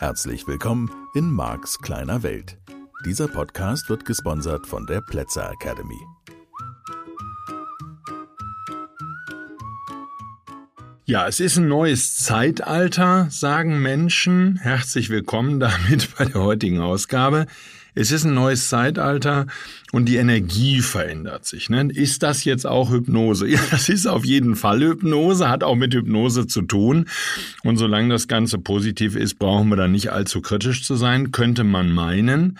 Herzlich willkommen in Marks kleiner Welt. Dieser Podcast wird gesponsert von der Plätzer Academy. Ja, es ist ein neues Zeitalter, sagen Menschen. Herzlich willkommen damit bei der heutigen Ausgabe. Es ist ein neues Zeitalter und die Energie verändert sich. Ne? Ist das jetzt auch Hypnose? Ja, das ist auf jeden Fall Hypnose, hat auch mit Hypnose zu tun. Und solange das Ganze positiv ist, brauchen wir da nicht allzu kritisch zu sein, könnte man meinen.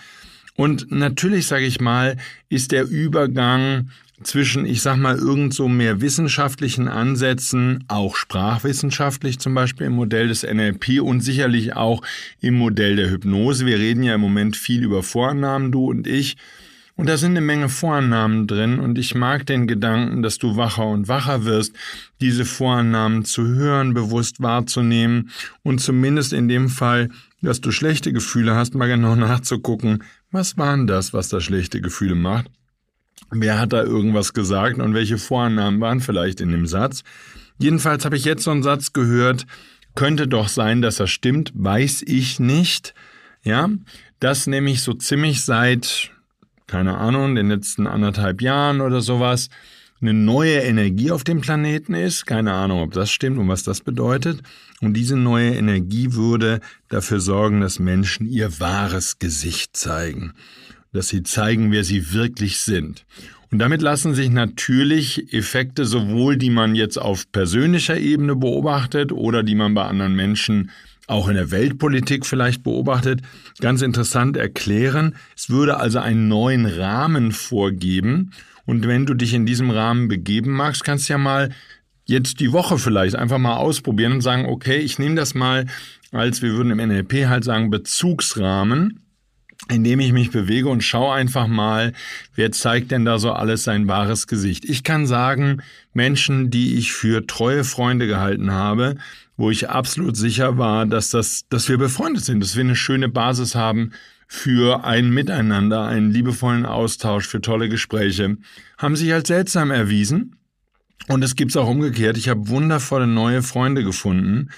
Und natürlich, sage ich mal, ist der Übergang zwischen, ich sag mal, irgend so mehr wissenschaftlichen Ansätzen, auch sprachwissenschaftlich zum Beispiel im Modell des NLP und sicherlich auch im Modell der Hypnose. Wir reden ja im Moment viel über Vornamen, du und ich. Und da sind eine Menge Vorannahmen drin und ich mag den Gedanken, dass du wacher und wacher wirst, diese Vorannahmen zu hören, bewusst wahrzunehmen und zumindest in dem Fall, dass du schlechte Gefühle hast, mal genau nachzugucken, was waren das, was da schlechte Gefühle macht Wer hat da irgendwas gesagt und welche Vorannahmen waren vielleicht in dem Satz? Jedenfalls habe ich jetzt so einen Satz gehört, könnte doch sein, dass er stimmt, weiß ich nicht. Ja, das nämlich so ziemlich seit, keine Ahnung, den letzten anderthalb Jahren oder sowas, eine neue Energie auf dem Planeten ist. Keine Ahnung, ob das stimmt und was das bedeutet. Und diese neue Energie würde dafür sorgen, dass Menschen ihr wahres Gesicht zeigen dass sie zeigen, wer sie wirklich sind. Und damit lassen sich natürlich Effekte sowohl, die man jetzt auf persönlicher Ebene beobachtet oder die man bei anderen Menschen auch in der Weltpolitik vielleicht beobachtet, ganz interessant erklären. Es würde also einen neuen Rahmen vorgeben. Und wenn du dich in diesem Rahmen begeben magst, kannst du ja mal jetzt die Woche vielleicht einfach mal ausprobieren und sagen, okay, ich nehme das mal als, wir würden im NLP halt sagen, Bezugsrahmen indem ich mich bewege und schaue einfach mal, wer zeigt denn da so alles sein wahres Gesicht. Ich kann sagen, Menschen, die ich für treue Freunde gehalten habe, wo ich absolut sicher war, dass das, dass wir befreundet sind, dass wir eine schöne Basis haben für ein Miteinander, einen liebevollen Austausch, für tolle Gespräche, haben sich als seltsam erwiesen. Und es gibt's auch umgekehrt. Ich habe wundervolle neue Freunde gefunden,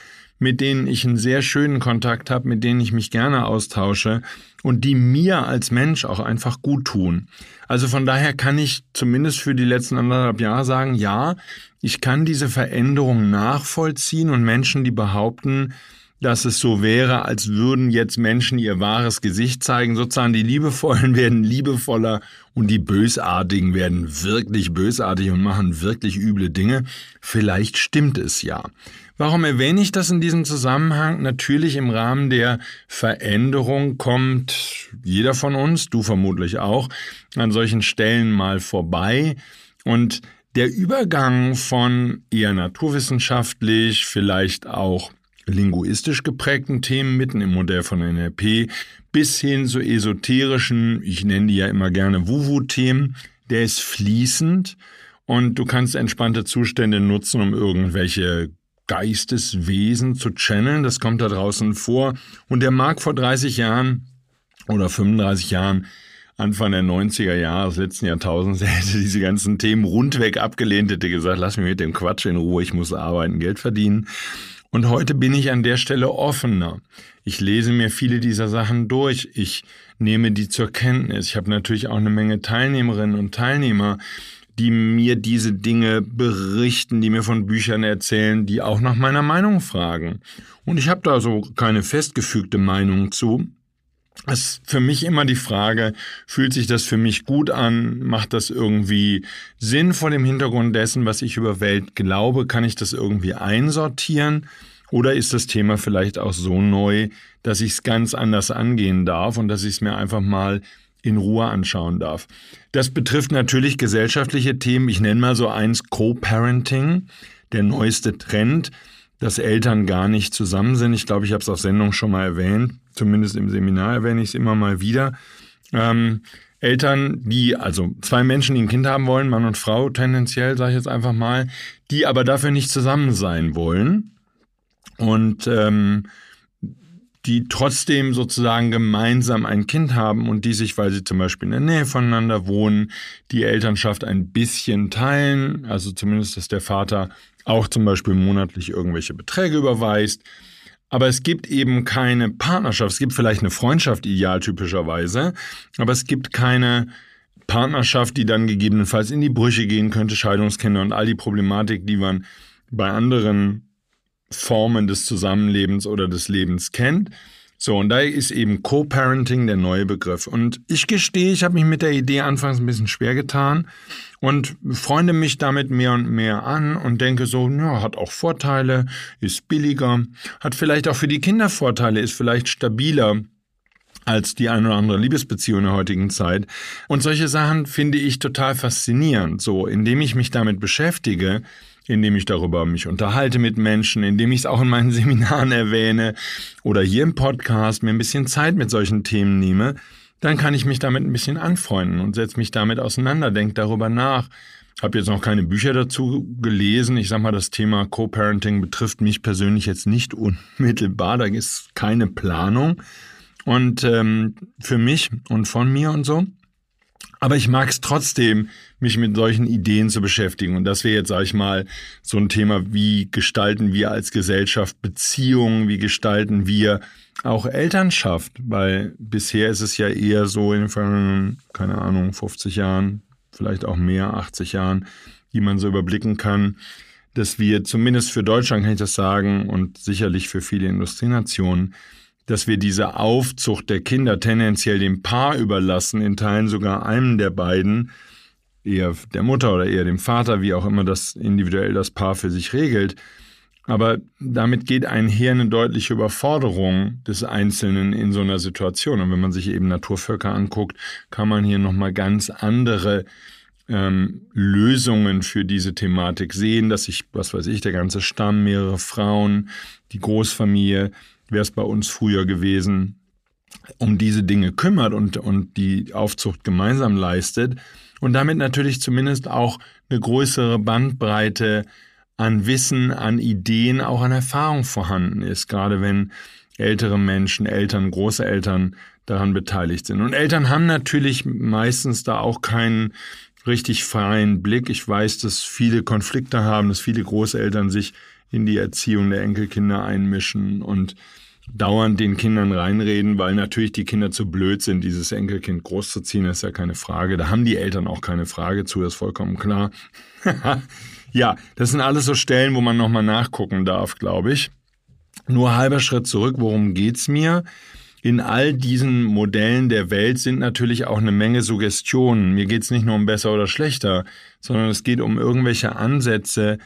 mit denen ich einen sehr schönen Kontakt habe, mit denen ich mich gerne austausche und die mir als Mensch auch einfach gut tun. Also von daher kann ich zumindest für die letzten anderthalb Jahre sagen, ja, ich kann diese Veränderung nachvollziehen und Menschen, die behaupten, dass es so wäre, als würden jetzt Menschen ihr wahres Gesicht zeigen. Sozusagen die Liebevollen werden liebevoller und die Bösartigen werden wirklich bösartig und machen wirklich üble Dinge. Vielleicht stimmt es ja. Warum erwähne ich das in diesem Zusammenhang? Natürlich im Rahmen der Veränderung kommt jeder von uns, du vermutlich auch, an solchen Stellen mal vorbei. Und der Übergang von eher naturwissenschaftlich, vielleicht auch linguistisch geprägten Themen mitten im Modell von NLP bis hin zu esoterischen, ich nenne die ja immer gerne Wuwu-Themen, der ist fließend und du kannst entspannte Zustände nutzen, um irgendwelche Geisteswesen zu channeln. Das kommt da draußen vor. Und der mag vor 30 Jahren oder 35 Jahren, Anfang der 90er Jahre des letzten Jahrtausends, hätte diese ganzen Themen rundweg abgelehnt, hätte gesagt, lass mich mit dem Quatsch in Ruhe, ich muss arbeiten, Geld verdienen. Und heute bin ich an der Stelle offener. Ich lese mir viele dieser Sachen durch. Ich nehme die zur Kenntnis. Ich habe natürlich auch eine Menge Teilnehmerinnen und Teilnehmer, die mir diese Dinge berichten, die mir von Büchern erzählen, die auch nach meiner Meinung fragen. Und ich habe da so keine festgefügte Meinung zu. Es ist für mich immer die Frage, fühlt sich das für mich gut an? Macht das irgendwie Sinn vor dem Hintergrund dessen, was ich über Welt glaube? Kann ich das irgendwie einsortieren? Oder ist das Thema vielleicht auch so neu, dass ich es ganz anders angehen darf und dass ich es mir einfach mal in Ruhe anschauen darf. Das betrifft natürlich gesellschaftliche Themen. Ich nenne mal so eins Co-Parenting, der neueste Trend, dass Eltern gar nicht zusammen sind. Ich glaube, ich habe es auf Sendung schon mal erwähnt. Zumindest im Seminar erwähne ich es immer mal wieder. Ähm, Eltern, die, also zwei Menschen, die ein Kind haben wollen, Mann und Frau tendenziell, sage ich jetzt einfach mal, die aber dafür nicht zusammen sein wollen. Und ähm, die trotzdem sozusagen gemeinsam ein Kind haben und die sich, weil sie zum Beispiel in der Nähe voneinander wohnen, die Elternschaft ein bisschen teilen, also zumindest, dass der Vater auch zum Beispiel monatlich irgendwelche Beträge überweist, aber es gibt eben keine Partnerschaft. Es gibt vielleicht eine Freundschaft idealtypischerweise, aber es gibt keine Partnerschaft, die dann gegebenenfalls in die Brüche gehen könnte, Scheidungskinder und all die Problematik, die man bei anderen Formen des Zusammenlebens oder des Lebens kennt. So, und da ist eben Co-Parenting der neue Begriff. Und ich gestehe, ich habe mich mit der Idee anfangs ein bisschen schwer getan und freunde mich damit mehr und mehr an und denke so, ja, hat auch Vorteile, ist billiger, hat vielleicht auch für die Kinder Vorteile, ist vielleicht stabiler als die eine oder andere Liebesbeziehung in der heutigen Zeit. Und solche Sachen finde ich total faszinierend. So, indem ich mich damit beschäftige, indem ich darüber mich unterhalte mit Menschen, indem ich es auch in meinen Seminaren erwähne oder hier im Podcast mir ein bisschen Zeit mit solchen Themen nehme, dann kann ich mich damit ein bisschen anfreunden und setze mich damit auseinander, denke darüber nach. Habe jetzt noch keine Bücher dazu gelesen. Ich sage mal, das Thema Co-Parenting betrifft mich persönlich jetzt nicht unmittelbar. Da ist keine Planung. Und ähm, für mich und von mir und so. Aber ich mag es trotzdem, mich mit solchen Ideen zu beschäftigen. Und das wäre jetzt, sage ich mal, so ein Thema, wie gestalten wir als Gesellschaft Beziehungen, wie gestalten wir auch Elternschaft, weil bisher ist es ja eher so in den keine Ahnung, 50 Jahren, vielleicht auch mehr, 80 Jahren, die man so überblicken kann, dass wir zumindest für Deutschland, kann ich das sagen, und sicherlich für viele Industrienationen, dass wir diese Aufzucht der Kinder tendenziell dem Paar überlassen, in Teilen sogar einem der beiden, eher der Mutter oder eher dem Vater, wie auch immer das individuell das Paar für sich regelt. Aber damit geht einher eine deutliche Überforderung des Einzelnen in so einer Situation. Und wenn man sich eben Naturvölker anguckt, kann man hier nochmal ganz andere ähm, Lösungen für diese Thematik sehen, dass sich, was weiß ich, der ganze Stamm, mehrere Frauen, die Großfamilie, wäre es bei uns früher gewesen, um diese Dinge kümmert und, und die Aufzucht gemeinsam leistet und damit natürlich zumindest auch eine größere Bandbreite an Wissen, an Ideen, auch an Erfahrung vorhanden ist, gerade wenn ältere Menschen, Eltern, Großeltern daran beteiligt sind. Und Eltern haben natürlich meistens da auch keinen richtig freien Blick. Ich weiß, dass viele Konflikte haben, dass viele Großeltern sich in die Erziehung der Enkelkinder einmischen und dauernd den Kindern reinreden, weil natürlich die Kinder zu blöd sind, dieses Enkelkind großzuziehen, ist ja keine Frage. Da haben die Eltern auch keine Frage zu, ist vollkommen klar. ja, das sind alles so Stellen, wo man nochmal nachgucken darf, glaube ich. Nur halber Schritt zurück, worum geht's mir? In all diesen Modellen der Welt sind natürlich auch eine Menge Suggestionen. Mir geht's nicht nur um besser oder schlechter, sondern es geht um irgendwelche Ansätze,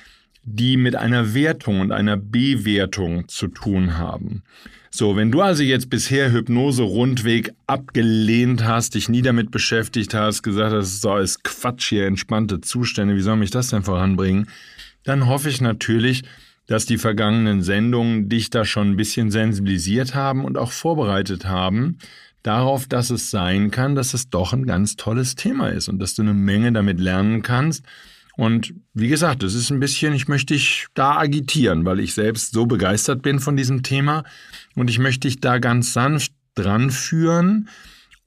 die mit einer Wertung und einer Bewertung zu tun haben. So, wenn du also jetzt bisher Hypnose Rundweg abgelehnt hast, dich nie damit beschäftigt hast, gesagt hast, so ist Quatsch hier, entspannte Zustände, wie soll mich das denn voranbringen? Dann hoffe ich natürlich, dass die vergangenen Sendungen dich da schon ein bisschen sensibilisiert haben und auch vorbereitet haben darauf, dass es sein kann, dass es doch ein ganz tolles Thema ist und dass du eine Menge damit lernen kannst und wie gesagt, es ist ein bisschen, ich möchte dich da agitieren, weil ich selbst so begeistert bin von diesem Thema und ich möchte dich da ganz sanft dran führen,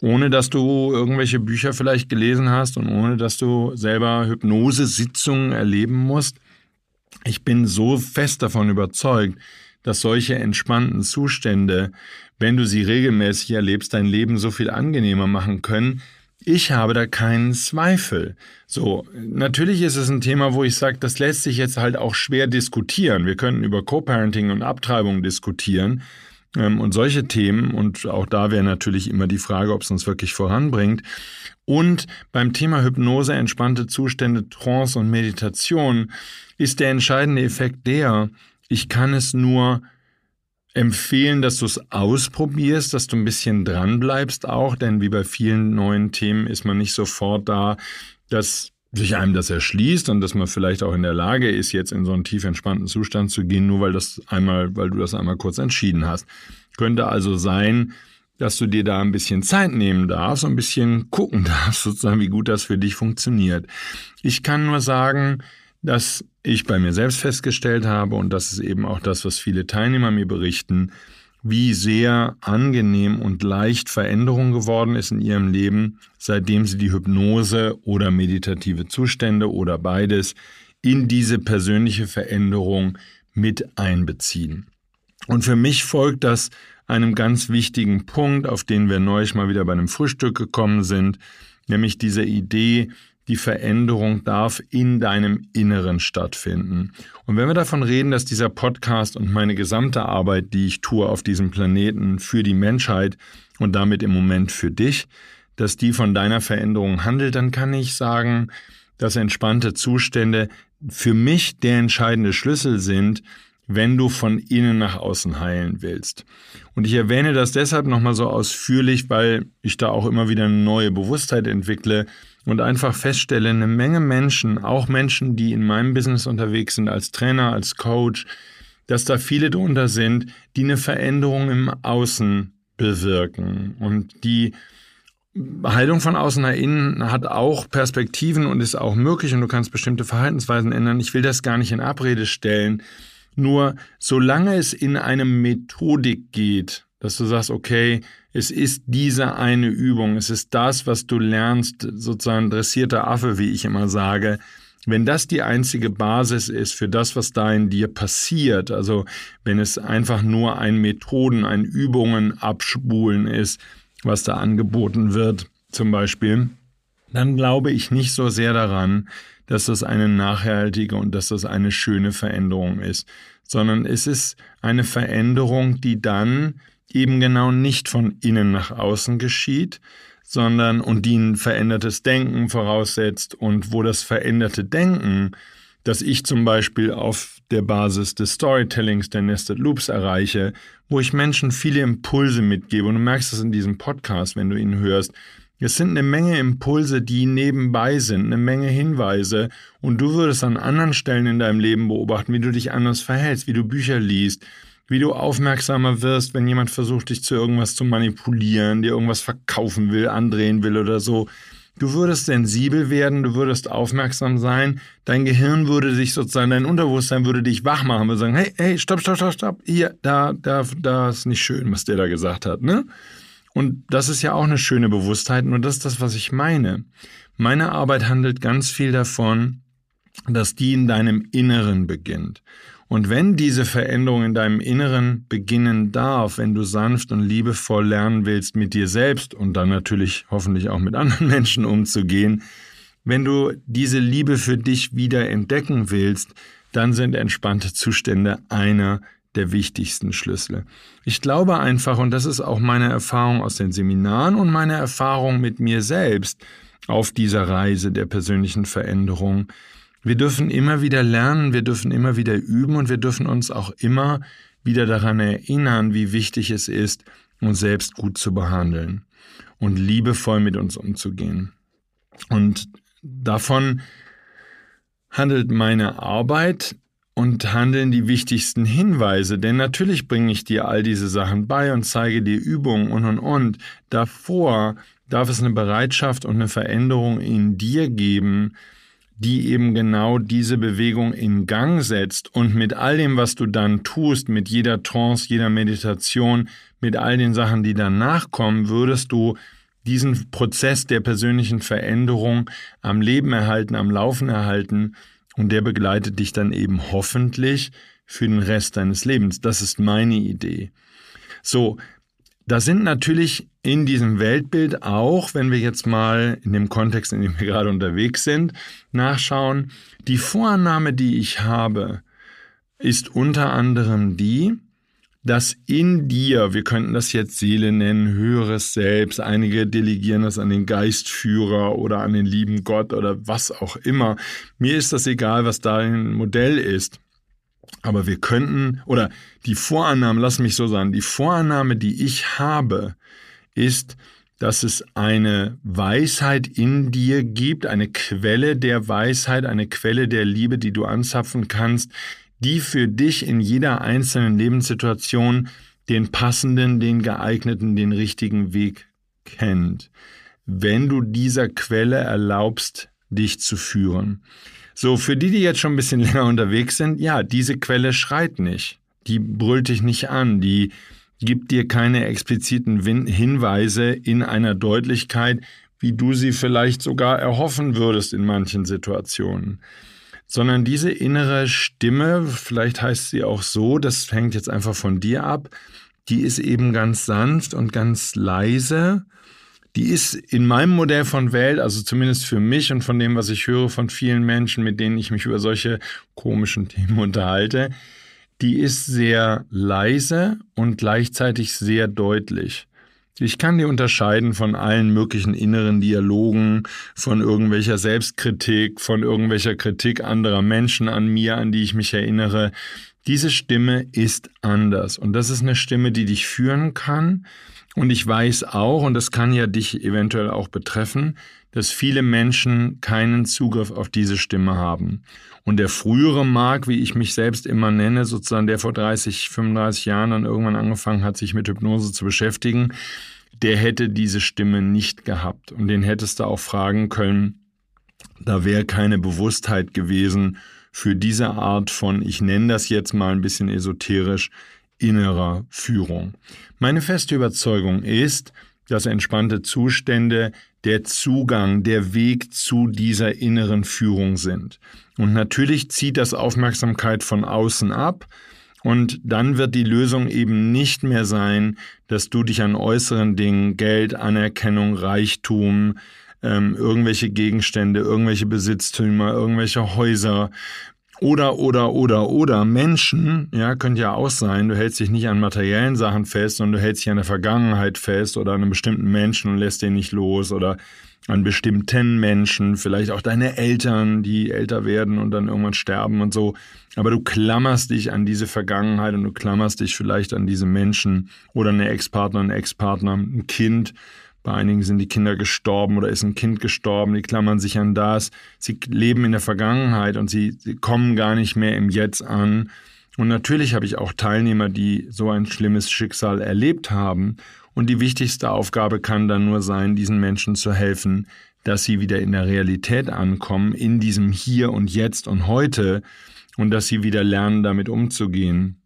ohne dass du irgendwelche Bücher vielleicht gelesen hast und ohne dass du selber Hypnosesitzungen erleben musst. Ich bin so fest davon überzeugt, dass solche entspannten Zustände, wenn du sie regelmäßig erlebst, dein Leben so viel angenehmer machen können, ich habe da keinen Zweifel. So, natürlich ist es ein Thema, wo ich sage, das lässt sich jetzt halt auch schwer diskutieren. Wir könnten über Co-Parenting und Abtreibung diskutieren ähm, und solche Themen. Und auch da wäre natürlich immer die Frage, ob es uns wirklich voranbringt. Und beim Thema Hypnose, entspannte Zustände, Trance und Meditation ist der entscheidende Effekt der, ich kann es nur empfehlen, dass du es ausprobierst, dass du ein bisschen dran bleibst auch, denn wie bei vielen neuen Themen ist man nicht sofort da, dass sich einem das erschließt und dass man vielleicht auch in der Lage ist, jetzt in so einen tief entspannten Zustand zu gehen, nur weil das einmal, weil du das einmal kurz entschieden hast. Könnte also sein, dass du dir da ein bisschen Zeit nehmen darfst und ein bisschen gucken darfst, sozusagen, wie gut das für dich funktioniert. Ich kann nur sagen, dass ich bei mir selbst festgestellt habe, und das ist eben auch das, was viele Teilnehmer mir berichten, wie sehr angenehm und leicht Veränderung geworden ist in ihrem Leben, seitdem sie die Hypnose oder meditative Zustände oder beides in diese persönliche Veränderung mit einbeziehen. Und für mich folgt das einem ganz wichtigen Punkt, auf den wir neulich mal wieder bei einem Frühstück gekommen sind, nämlich diese Idee, die Veränderung darf in deinem Inneren stattfinden. Und wenn wir davon reden, dass dieser Podcast und meine gesamte Arbeit, die ich tue auf diesem Planeten für die Menschheit und damit im Moment für dich, dass die von deiner Veränderung handelt, dann kann ich sagen, dass entspannte Zustände für mich der entscheidende Schlüssel sind, wenn du von innen nach außen heilen willst. Und ich erwähne das deshalb nochmal so ausführlich, weil ich da auch immer wieder eine neue Bewusstheit entwickle und einfach feststelle, eine Menge Menschen, auch Menschen, die in meinem Business unterwegs sind, als Trainer, als Coach, dass da viele drunter sind, die eine Veränderung im Außen bewirken und die Heilung von außen nach innen hat auch Perspektiven und ist auch möglich und du kannst bestimmte Verhaltensweisen ändern. Ich will das gar nicht in Abrede stellen. Nur solange es in eine Methodik geht, dass du sagst, okay, es ist diese eine Übung, es ist das, was du lernst, sozusagen dressierter Affe, wie ich immer sage, wenn das die einzige Basis ist für das, was da in dir passiert, also wenn es einfach nur ein Methoden, ein Übungen abspulen ist, was da angeboten wird, zum Beispiel, dann glaube ich nicht so sehr daran, dass das eine nachhaltige und dass das eine schöne Veränderung ist, sondern es ist eine Veränderung, die dann eben genau nicht von innen nach außen geschieht, sondern und die ein verändertes Denken voraussetzt und wo das veränderte Denken, das ich zum Beispiel auf der Basis des Storytellings der Nested Loops erreiche, wo ich Menschen viele Impulse mitgebe. Und du merkst es in diesem Podcast, wenn du ihn hörst, es sind eine Menge Impulse, die nebenbei sind, eine Menge Hinweise. Und du würdest an anderen Stellen in deinem Leben beobachten, wie du dich anders verhältst, wie du Bücher liest, wie du aufmerksamer wirst, wenn jemand versucht, dich zu irgendwas zu manipulieren, dir irgendwas verkaufen will, andrehen will oder so. Du würdest sensibel werden, du würdest aufmerksam sein, dein Gehirn würde sich sozusagen, dein Unterbewusstsein würde dich wach machen, würde sagen, hey, hey, stopp, stopp, stopp, stopp, hier, da, da, da ist nicht schön, was der da gesagt hat, ne? Und das ist ja auch eine schöne Bewusstheit und das ist das, was ich meine. Meine Arbeit handelt ganz viel davon, dass die in deinem Inneren beginnt. Und wenn diese Veränderung in deinem Inneren beginnen darf, wenn du sanft und liebevoll lernen willst, mit dir selbst und dann natürlich hoffentlich auch mit anderen Menschen umzugehen, wenn du diese Liebe für dich wieder entdecken willst, dann sind entspannte Zustände einer der wichtigsten Schlüssel. Ich glaube einfach, und das ist auch meine Erfahrung aus den Seminaren und meine Erfahrung mit mir selbst auf dieser Reise der persönlichen Veränderung, wir dürfen immer wieder lernen, wir dürfen immer wieder üben und wir dürfen uns auch immer wieder daran erinnern, wie wichtig es ist, uns selbst gut zu behandeln und liebevoll mit uns umzugehen. Und davon handelt meine Arbeit und handeln die wichtigsten Hinweise, denn natürlich bringe ich dir all diese Sachen bei und zeige dir Übungen und und und. Davor darf es eine Bereitschaft und eine Veränderung in dir geben, die eben genau diese Bewegung in Gang setzt und mit all dem, was du dann tust, mit jeder Trance, jeder Meditation, mit all den Sachen, die danach kommen, würdest du diesen Prozess der persönlichen Veränderung am Leben erhalten, am Laufen erhalten und der begleitet dich dann eben hoffentlich für den Rest deines Lebens. Das ist meine Idee. So, da sind natürlich in diesem Weltbild auch, wenn wir jetzt mal in dem Kontext, in dem wir gerade unterwegs sind, nachschauen, die Vorannahme, die ich habe, ist unter anderem die, dass in dir, wir könnten das jetzt Seele nennen, höheres Selbst, einige delegieren das an den Geistführer oder an den lieben Gott oder was auch immer. Mir ist das egal, was dein Modell ist. Aber wir könnten, oder die Vorannahme, lass mich so sagen, die Vorannahme, die ich habe, ist, dass es eine Weisheit in dir gibt, eine Quelle der Weisheit, eine Quelle der Liebe, die du anzapfen kannst, die für dich in jeder einzelnen Lebenssituation den passenden, den geeigneten, den richtigen Weg kennt, wenn du dieser Quelle erlaubst, dich zu führen. So, für die, die jetzt schon ein bisschen länger unterwegs sind, ja, diese Quelle schreit nicht. Die brüllt dich nicht an, die gibt dir keine expliziten Hinweise in einer Deutlichkeit, wie du sie vielleicht sogar erhoffen würdest in manchen Situationen sondern diese innere Stimme, vielleicht heißt sie auch so, das hängt jetzt einfach von dir ab, die ist eben ganz sanft und ganz leise. Die ist in meinem Modell von Welt, also zumindest für mich und von dem, was ich höre von vielen Menschen, mit denen ich mich über solche komischen Themen unterhalte, die ist sehr leise und gleichzeitig sehr deutlich. Ich kann die unterscheiden von allen möglichen inneren Dialogen, von irgendwelcher Selbstkritik, von irgendwelcher Kritik anderer Menschen an mir, an die ich mich erinnere. Diese Stimme ist anders und das ist eine Stimme, die dich führen kann. Und ich weiß auch, und das kann ja dich eventuell auch betreffen, dass viele Menschen keinen Zugriff auf diese Stimme haben. Und der frühere Mark, wie ich mich selbst immer nenne, sozusagen der vor 30, 35 Jahren dann irgendwann angefangen hat, sich mit Hypnose zu beschäftigen, der hätte diese Stimme nicht gehabt. Und den hättest du auch fragen können, da wäre keine Bewusstheit gewesen für diese Art von, ich nenne das jetzt mal ein bisschen esoterisch, innerer Führung. Meine feste Überzeugung ist, dass entspannte Zustände der Zugang, der Weg zu dieser inneren Führung sind. Und natürlich zieht das Aufmerksamkeit von außen ab, und dann wird die Lösung eben nicht mehr sein, dass du dich an äußeren Dingen, Geld, Anerkennung, Reichtum, ähm, irgendwelche Gegenstände, irgendwelche Besitztümer, irgendwelche Häuser oder, oder, oder, oder Menschen, ja, könnte ja auch sein, du hältst dich nicht an materiellen Sachen fest, sondern du hältst dich an der Vergangenheit fest oder an einem bestimmten Menschen und lässt den nicht los oder an bestimmten Menschen, vielleicht auch deine Eltern, die älter werden und dann irgendwann sterben und so. Aber du klammerst dich an diese Vergangenheit und du klammerst dich vielleicht an diese Menschen oder eine Ex-Partner, ein Ex-Partner, ein Kind. Bei einigen sind die Kinder gestorben oder ist ein Kind gestorben, die klammern sich an das. Sie leben in der Vergangenheit und sie, sie kommen gar nicht mehr im Jetzt an. Und natürlich habe ich auch Teilnehmer, die so ein schlimmes Schicksal erlebt haben und die wichtigste Aufgabe kann dann nur sein, diesen Menschen zu helfen, dass sie wieder in der Realität ankommen, in diesem Hier und Jetzt und heute und dass sie wieder lernen, damit umzugehen,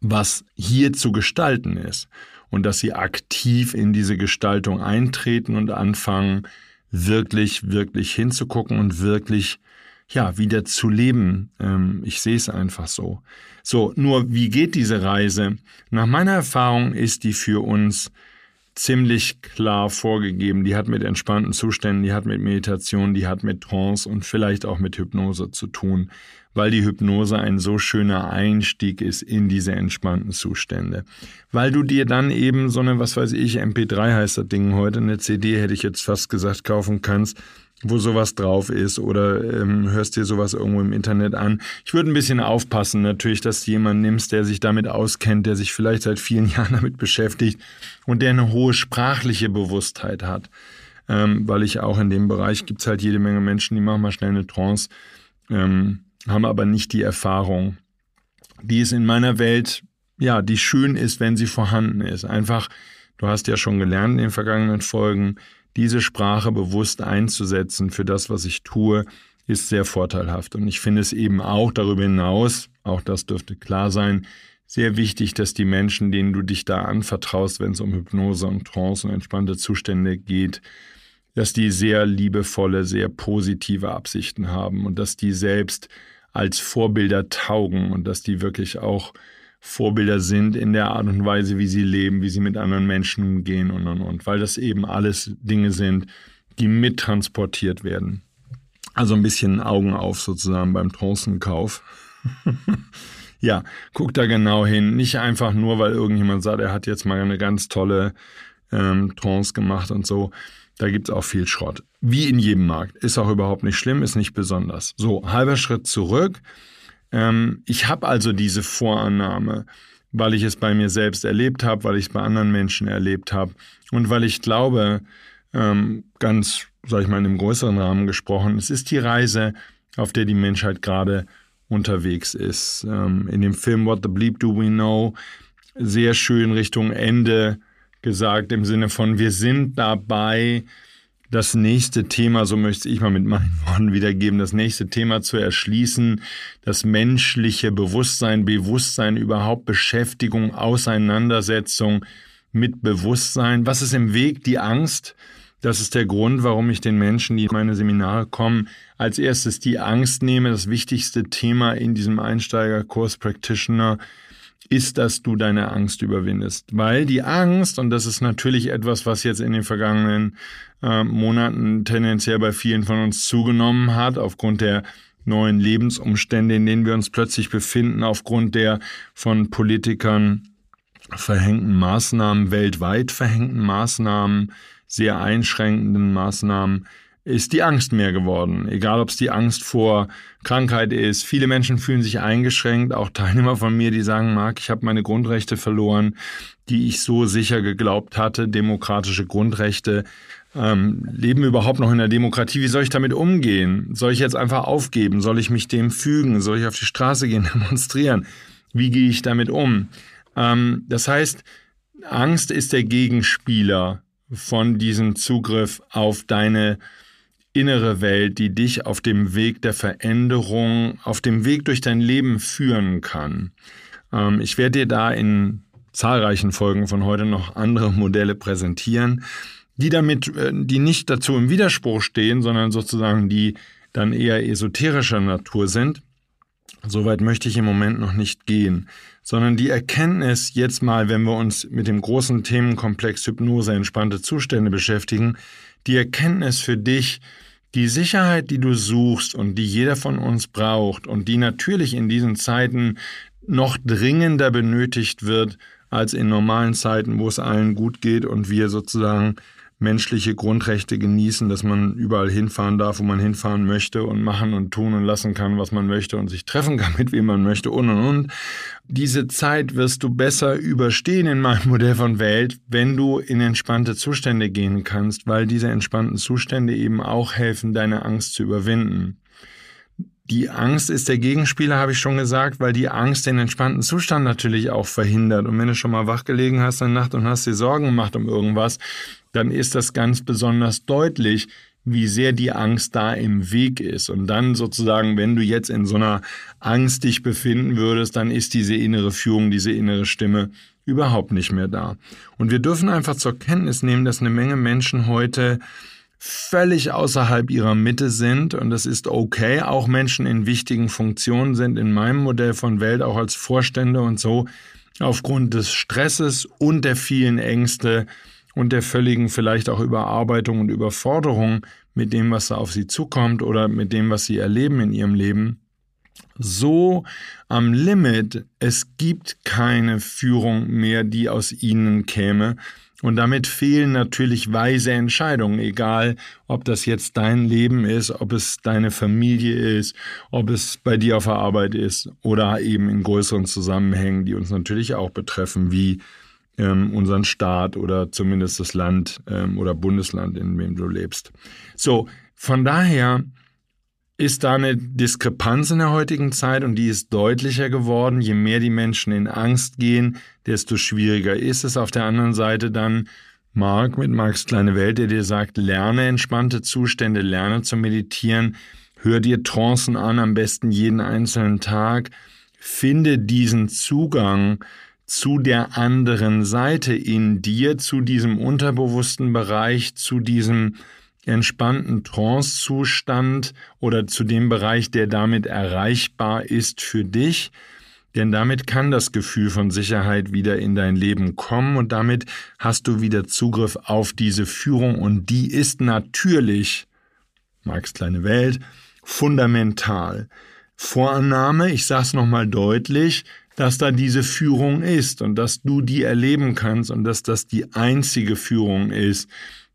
was hier zu gestalten ist und dass sie aktiv in diese Gestaltung eintreten und anfangen, wirklich, wirklich hinzugucken und wirklich ja, wieder zu leben. Ähm, ich sehe es einfach so. So, nur wie geht diese Reise? Nach meiner Erfahrung ist die für uns ziemlich klar vorgegeben. Die hat mit entspannten Zuständen, die hat mit Meditation, die hat mit Trance und vielleicht auch mit Hypnose zu tun, weil die Hypnose ein so schöner Einstieg ist in diese entspannten Zustände. Weil du dir dann eben so eine, was weiß ich, MP3 heißt das Ding heute, eine CD hätte ich jetzt fast gesagt, kaufen kannst, wo sowas drauf ist oder ähm, hörst dir sowas irgendwo im Internet an. Ich würde ein bisschen aufpassen natürlich, dass du jemanden nimmst, der sich damit auskennt, der sich vielleicht seit vielen Jahren damit beschäftigt und der eine hohe sprachliche Bewusstheit hat. Ähm, weil ich auch in dem Bereich gibt's halt jede Menge Menschen, die machen mal schnell eine Trance, ähm, haben aber nicht die Erfahrung. Die ist in meiner Welt, ja, die schön ist, wenn sie vorhanden ist. Einfach, du hast ja schon gelernt in den vergangenen Folgen, diese Sprache bewusst einzusetzen für das, was ich tue, ist sehr vorteilhaft. Und ich finde es eben auch darüber hinaus, auch das dürfte klar sein, sehr wichtig, dass die Menschen, denen du dich da anvertraust, wenn es um Hypnose und Trance und entspannte Zustände geht, dass die sehr liebevolle, sehr positive Absichten haben und dass die selbst als Vorbilder taugen und dass die wirklich auch Vorbilder sind in der Art und Weise, wie sie leben, wie sie mit anderen Menschen umgehen und und und, weil das eben alles Dinge sind, die mittransportiert werden. Also ein bisschen Augen auf sozusagen beim Trancenkauf. ja, guck da genau hin. Nicht einfach nur, weil irgendjemand sagt, er hat jetzt mal eine ganz tolle ähm, Trance gemacht und so. Da gibt's auch viel Schrott. Wie in jedem Markt. Ist auch überhaupt nicht schlimm, ist nicht besonders. So, halber Schritt zurück. Ähm, ich habe also diese Vorannahme, weil ich es bei mir selbst erlebt habe, weil ich es bei anderen Menschen erlebt habe und weil ich glaube, ähm, ganz, sag ich mal, in einem größeren Rahmen gesprochen, es ist die Reise, auf der die Menschheit gerade unterwegs ist. Ähm, in dem Film What the Bleep Do We Know sehr schön Richtung Ende gesagt, im Sinne von, wir sind dabei, das nächste Thema, so möchte ich mal mit meinen Worten wiedergeben, das nächste Thema zu erschließen, das menschliche Bewusstsein, Bewusstsein überhaupt, Beschäftigung, Auseinandersetzung mit Bewusstsein. Was ist im Weg? Die Angst, Das ist der Grund, warum ich den Menschen, die in meine Seminare kommen, als erstes die Angst nehme. Das wichtigste Thema in diesem Einsteigerkurs Practitioner ist, dass du deine Angst überwindest. Weil die Angst, und das ist natürlich etwas, was jetzt in den vergangenen äh, Monaten tendenziell bei vielen von uns zugenommen hat, aufgrund der neuen Lebensumstände, in denen wir uns plötzlich befinden, aufgrund der von Politikern verhängten Maßnahmen, weltweit verhängten Maßnahmen, sehr einschränkenden Maßnahmen, ist die Angst mehr geworden. Egal, ob es die Angst vor Krankheit ist. Viele Menschen fühlen sich eingeschränkt. Auch Teilnehmer von mir, die sagen, Marc, ich habe meine Grundrechte verloren, die ich so sicher geglaubt hatte, demokratische Grundrechte. Ähm, leben überhaupt noch in der Demokratie? Wie soll ich damit umgehen? Soll ich jetzt einfach aufgeben? Soll ich mich dem fügen? Soll ich auf die Straße gehen, demonstrieren? Wie gehe ich damit um? Ähm, das heißt, Angst ist der Gegenspieler von diesem Zugriff auf deine innere Welt, die dich auf dem Weg der Veränderung, auf dem Weg durch dein Leben führen kann. Ähm, ich werde dir da in zahlreichen Folgen von heute noch andere Modelle präsentieren, die damit, äh, die nicht dazu im Widerspruch stehen, sondern sozusagen die dann eher esoterischer Natur sind. Soweit möchte ich im Moment noch nicht gehen, sondern die Erkenntnis jetzt mal, wenn wir uns mit dem großen Themenkomplex Hypnose, entspannte Zustände beschäftigen, die Erkenntnis für dich, die Sicherheit, die du suchst und die jeder von uns braucht und die natürlich in diesen Zeiten noch dringender benötigt wird als in normalen Zeiten, wo es allen gut geht und wir sozusagen menschliche Grundrechte genießen, dass man überall hinfahren darf, wo man hinfahren möchte und machen und tun und lassen kann, was man möchte und sich treffen kann, mit wem man möchte und und und. Diese Zeit wirst du besser überstehen in meinem Modell von Welt, wenn du in entspannte Zustände gehen kannst, weil diese entspannten Zustände eben auch helfen, deine Angst zu überwinden. Die Angst ist der Gegenspieler, habe ich schon gesagt, weil die Angst den entspannten Zustand natürlich auch verhindert. Und wenn du schon mal wach gelegen hast in der Nacht und hast dir Sorgen gemacht um irgendwas, dann ist das ganz besonders deutlich, wie sehr die Angst da im Weg ist. Und dann sozusagen, wenn du jetzt in so einer Angst dich befinden würdest, dann ist diese innere Führung, diese innere Stimme überhaupt nicht mehr da. Und wir dürfen einfach zur Kenntnis nehmen, dass eine Menge Menschen heute völlig außerhalb ihrer Mitte sind und das ist okay. Auch Menschen in wichtigen Funktionen sind in meinem Modell von Welt auch als Vorstände und so aufgrund des Stresses und der vielen Ängste und der völligen vielleicht auch Überarbeitung und Überforderung mit dem, was da auf sie zukommt oder mit dem, was sie erleben in ihrem Leben, so am Limit, es gibt keine Führung mehr, die aus ihnen käme. Und damit fehlen natürlich weise Entscheidungen, egal ob das jetzt dein Leben ist, ob es deine Familie ist, ob es bei dir auf der Arbeit ist oder eben in größeren Zusammenhängen, die uns natürlich auch betreffen, wie ähm, unseren Staat oder zumindest das Land ähm, oder Bundesland, in dem du lebst. So, von daher ist da eine Diskrepanz in der heutigen Zeit und die ist deutlicher geworden. Je mehr die Menschen in Angst gehen, desto schwieriger ist es. Auf der anderen Seite dann Mark mit Marks kleine Welt, der dir sagt, lerne entspannte Zustände, lerne zu meditieren, hör dir Trancen an, am besten jeden einzelnen Tag, finde diesen Zugang zu der anderen Seite in dir, zu diesem unterbewussten Bereich, zu diesem entspannten Trance-Zustand oder zu dem Bereich, der damit erreichbar ist für dich. Denn damit kann das Gefühl von Sicherheit wieder in dein Leben kommen und damit hast du wieder Zugriff auf diese Führung und die ist natürlich, Marx kleine Welt, fundamental. Vorannahme, ich sage es nochmal deutlich, dass da diese Führung ist und dass du die erleben kannst und dass das die einzige Führung ist,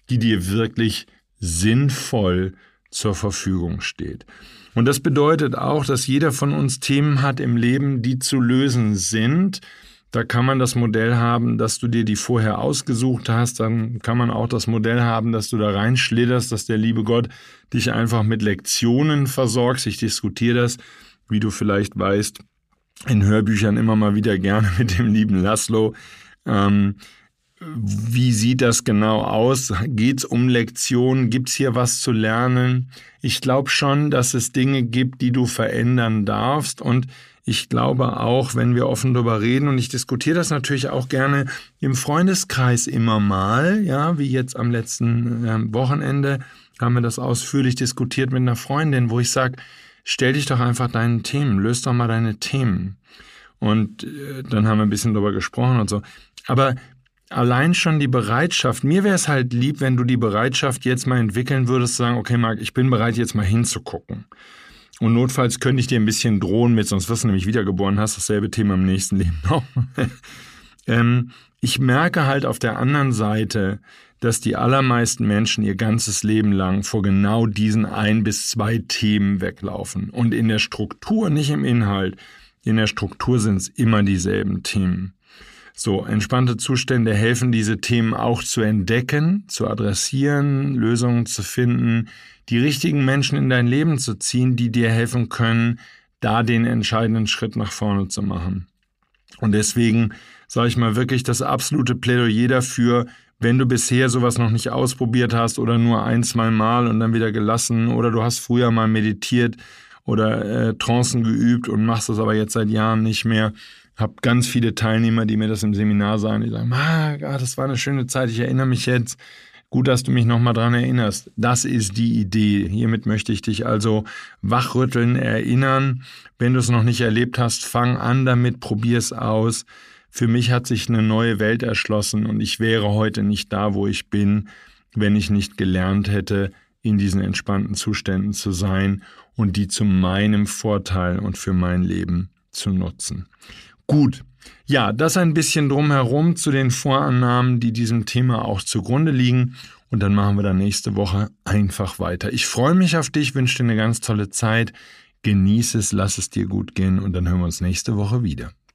die dir wirklich sinnvoll zur Verfügung steht. Und das bedeutet auch, dass jeder von uns Themen hat im Leben, die zu lösen sind. Da kann man das Modell haben, dass du dir die vorher ausgesucht hast. Dann kann man auch das Modell haben, dass du da reinschlitterst, dass der liebe Gott dich einfach mit Lektionen versorgt. Ich diskutiere das, wie du vielleicht weißt, in Hörbüchern immer mal wieder gerne mit dem lieben Laszlo. Ähm, wie sieht das genau aus? Geht es um Lektionen? Gibt es hier was zu lernen? Ich glaube schon, dass es Dinge gibt, die du verändern darfst. Und ich glaube auch, wenn wir offen darüber reden, und ich diskutiere das natürlich auch gerne im Freundeskreis immer mal, ja, wie jetzt am letzten äh, Wochenende haben wir das ausführlich diskutiert mit einer Freundin, wo ich sage, stell dich doch einfach deinen Themen, löst doch mal deine Themen. Und äh, dann haben wir ein bisschen darüber gesprochen und so. Aber allein schon die Bereitschaft, mir wäre es halt lieb, wenn du die Bereitschaft jetzt mal entwickeln würdest, zu sagen, okay, Marc, ich bin bereit, jetzt mal hinzugucken. Und notfalls könnte ich dir ein bisschen drohen mit, sonst wirst du nämlich wiedergeboren, hast dasselbe Thema im nächsten Leben auch. ähm, ich merke halt auf der anderen Seite, dass die allermeisten Menschen ihr ganzes Leben lang vor genau diesen ein bis zwei Themen weglaufen. Und in der Struktur, nicht im Inhalt, in der Struktur sind es immer dieselben Themen. So, entspannte Zustände helfen, diese Themen auch zu entdecken, zu adressieren, Lösungen zu finden, die richtigen Menschen in dein Leben zu ziehen, die dir helfen können, da den entscheidenden Schritt nach vorne zu machen. Und deswegen sage ich mal wirklich das absolute Plädoyer dafür, wenn du bisher sowas noch nicht ausprobiert hast oder nur ein, zwei Mal und dann wieder gelassen oder du hast früher mal meditiert oder äh, Trancen geübt und machst das aber jetzt seit Jahren nicht mehr, habe ganz viele Teilnehmer, die mir das im Seminar sagen, die sagen, ah, das war eine schöne Zeit, ich erinnere mich jetzt. Gut, dass du mich nochmal dran erinnerst. Das ist die Idee. Hiermit möchte ich dich also wachrütteln, erinnern. Wenn du es noch nicht erlebt hast, fang an damit, probier es aus. Für mich hat sich eine neue Welt erschlossen und ich wäre heute nicht da, wo ich bin, wenn ich nicht gelernt hätte, in diesen entspannten Zuständen zu sein und die zu meinem Vorteil und für mein Leben zu nutzen. Gut. Ja, das ein bisschen drumherum zu den Vorannahmen, die diesem Thema auch zugrunde liegen. Und dann machen wir dann nächste Woche einfach weiter. Ich freue mich auf dich, wünsche dir eine ganz tolle Zeit. Genieße es, lass es dir gut gehen und dann hören wir uns nächste Woche wieder.